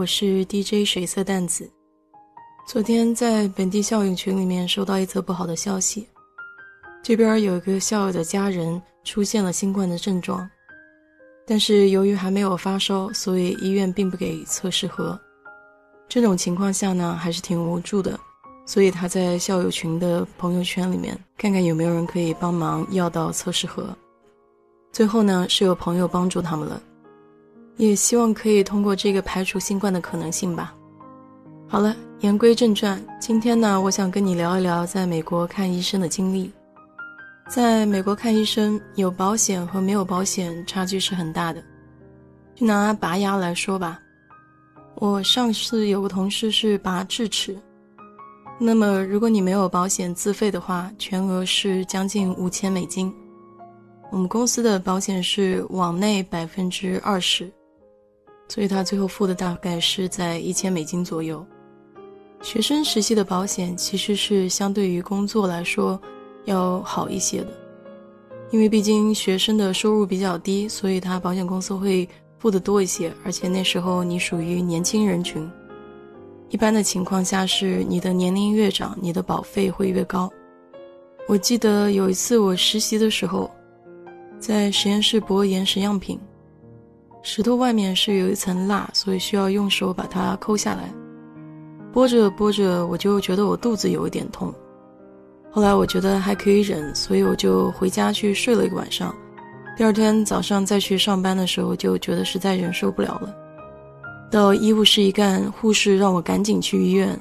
我是 DJ 水色淡子。昨天在本地校友群里面收到一则不好的消息，这边有一个校友的家人出现了新冠的症状，但是由于还没有发烧，所以医院并不给测试盒。这种情况下呢，还是挺无助的，所以他在校友群的朋友圈里面看看有没有人可以帮忙要到测试盒。最后呢，是有朋友帮助他们了。也希望可以通过这个排除新冠的可能性吧。好了，言归正传，今天呢，我想跟你聊一聊在美国看医生的经历。在美国看医生，有保险和没有保险差距是很大的。就拿拔牙来说吧，我上次有个同事是拔智齿，那么如果你没有保险自费的话，全额是将近五千美金。我们公司的保险是往内百分之二十。所以他最后付的大概是在一千美金左右。学生时期的保险其实是相对于工作来说要好一些的，因为毕竟学生的收入比较低，所以他保险公司会付的多一些。而且那时候你属于年轻人群，一般的情况下是你的年龄越长，你的保费会越高。我记得有一次我实习的时候，在实验室剥岩石样品。石头外面是有一层蜡，所以需要用手把它抠下来。剥着剥着，我就觉得我肚子有一点痛。后来我觉得还可以忍，所以我就回家去睡了一个晚上。第二天早上再去上班的时候，就觉得实在忍受不了了。到医务室一干，护士让我赶紧去医院。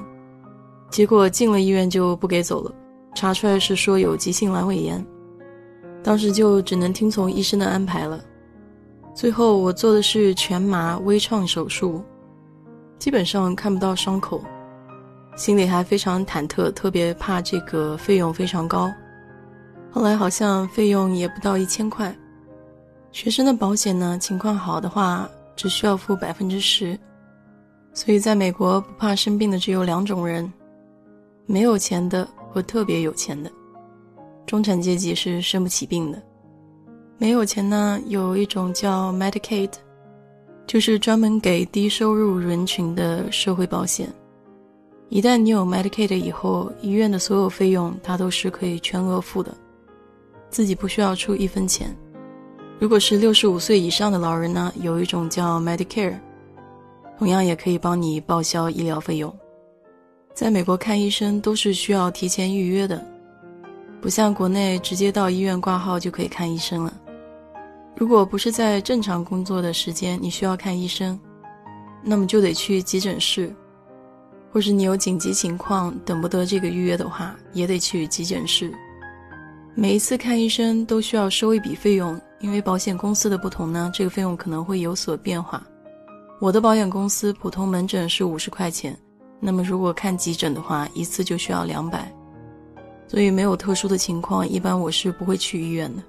结果进了医院就不给走了，查出来是说有急性阑尾炎。当时就只能听从医生的安排了。最后我做的是全麻微创手术，基本上看不到伤口，心里还非常忐忑，特别怕这个费用非常高。后来好像费用也不到一千块。学生的保险呢，情况好的话只需要付百分之十。所以在美国不怕生病的只有两种人：没有钱的和特别有钱的。中产阶级是生不起病的。没有钱呢，有一种叫 Medicaid，就是专门给低收入人群的社会保险。一旦你有 Medicaid 以后，医院的所有费用它都是可以全额付的，自己不需要出一分钱。如果是六十五岁以上的老人呢，有一种叫 Medicare，同样也可以帮你报销医疗费用。在美国看医生都是需要提前预约的，不像国内直接到医院挂号就可以看医生了。如果不是在正常工作的时间，你需要看医生，那么就得去急诊室，或是你有紧急情况等不得这个预约的话，也得去急诊室。每一次看医生都需要收一笔费用，因为保险公司的不同呢，这个费用可能会有所变化。我的保险公司普通门诊是五十块钱，那么如果看急诊的话，一次就需要两百。所以没有特殊的情况，一般我是不会去医院的。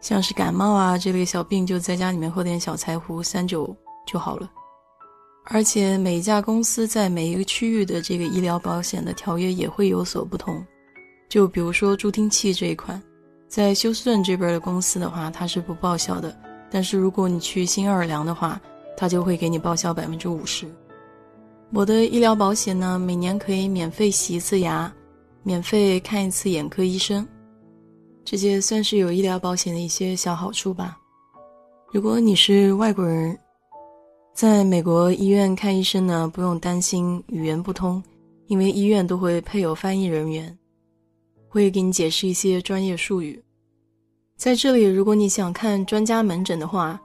像是感冒啊这类小病，就在家里面喝点小柴胡、三九就好了。而且每一家公司在每一个区域的这个医疗保险的条约也会有所不同。就比如说助听器这一款，在休斯顿这边的公司的话，它是不报销的；但是如果你去新奥尔良的话，它就会给你报销百分之五十。我的医疗保险呢，每年可以免费洗一次牙，免费看一次眼科医生。这些算是有医疗保险的一些小好处吧。如果你是外国人，在美国医院看医生呢，不用担心语言不通，因为医院都会配有翻译人员，会给你解释一些专业术语。在这里，如果你想看专家门诊的话，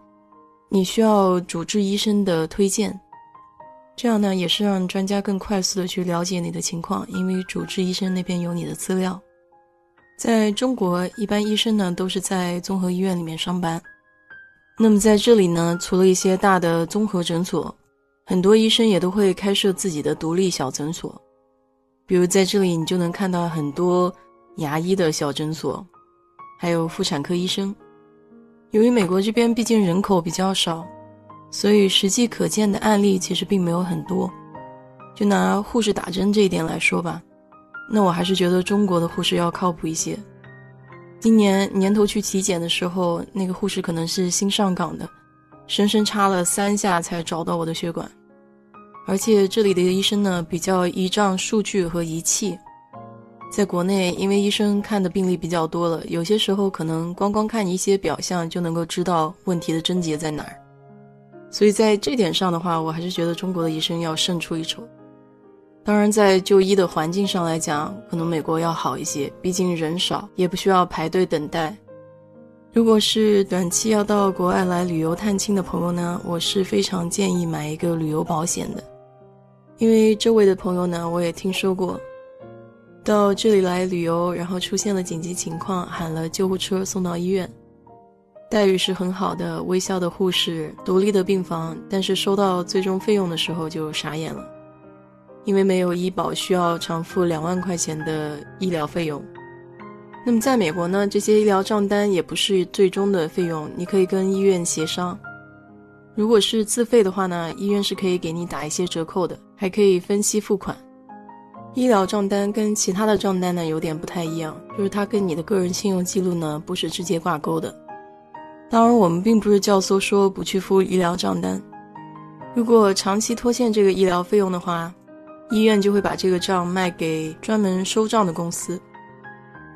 你需要主治医生的推荐，这样呢也是让专家更快速的去了解你的情况，因为主治医生那边有你的资料。在中国，一般医生呢都是在综合医院里面上班。那么在这里呢，除了一些大的综合诊所，很多医生也都会开设自己的独立小诊所，比如在这里，你就能看到很多牙医的小诊所，还有妇产科医生。由于美国这边毕竟人口比较少，所以实际可见的案例其实并没有很多。就拿护士打针这一点来说吧，那我还是觉得中国的护士要靠谱一些。今年年头去体检的时候，那个护士可能是新上岗的。深深插了三下才找到我的血管，而且这里的医生呢比较依仗数据和仪器。在国内，因为医生看的病例比较多了，有些时候可能光光看一些表象就能够知道问题的症结在哪儿。所以在这点上的话，我还是觉得中国的医生要胜出一筹。当然，在就医的环境上来讲，可能美国要好一些，毕竟人少，也不需要排队等待。如果是短期要到国外来旅游探亲的朋友呢，我是非常建议买一个旅游保险的，因为周围的朋友呢，我也听说过，到这里来旅游，然后出现了紧急情况，喊了救护车送到医院，待遇是很好的，微笑的护士，独立的病房，但是收到最终费用的时候就傻眼了，因为没有医保，需要偿付两万块钱的医疗费用。那么在美国呢，这些医疗账单也不是最终的费用，你可以跟医院协商。如果是自费的话呢，医院是可以给你打一些折扣的，还可以分期付款。医疗账单跟其他的账单呢有点不太一样，就是它跟你的个人信用记录呢不是直接挂钩的。当然，我们并不是教唆说不去付医疗账单。如果长期拖欠这个医疗费用的话，医院就会把这个账卖给专门收账的公司。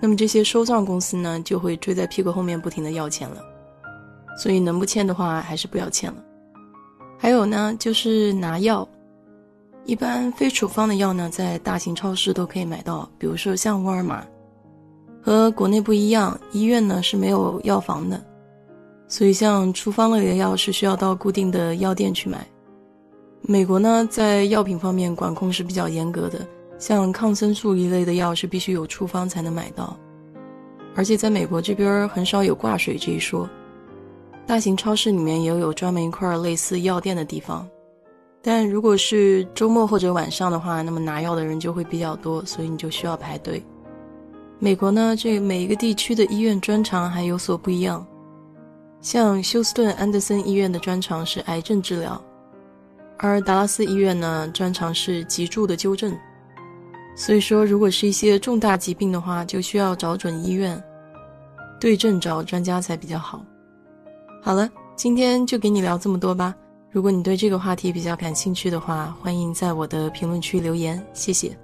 那么这些收账公司呢，就会追在屁股后面不停的要钱了，所以能不欠的话，还是不要欠了。还有呢，就是拿药，一般非处方的药呢，在大型超市都可以买到，比如说像沃尔玛。和国内不一样，医院呢是没有药房的，所以像处方类的药是需要到固定的药店去买。美国呢，在药品方面管控是比较严格的。像抗生素一类的药是必须有处方才能买到，而且在美国这边很少有挂水这一说。大型超市里面也有专门一块类似药店的地方，但如果是周末或者晚上的话，那么拿药的人就会比较多，所以你就需要排队。美国呢，这每一个地区的医院专长还有所不一样，像休斯顿安德森医院的专长是癌症治疗，而达拉斯医院呢，专长是脊柱的纠正。所以说，如果是一些重大疾病的话，就需要找准医院，对症找专家才比较好。好了，今天就给你聊这么多吧。如果你对这个话题比较感兴趣的话，欢迎在我的评论区留言，谢谢。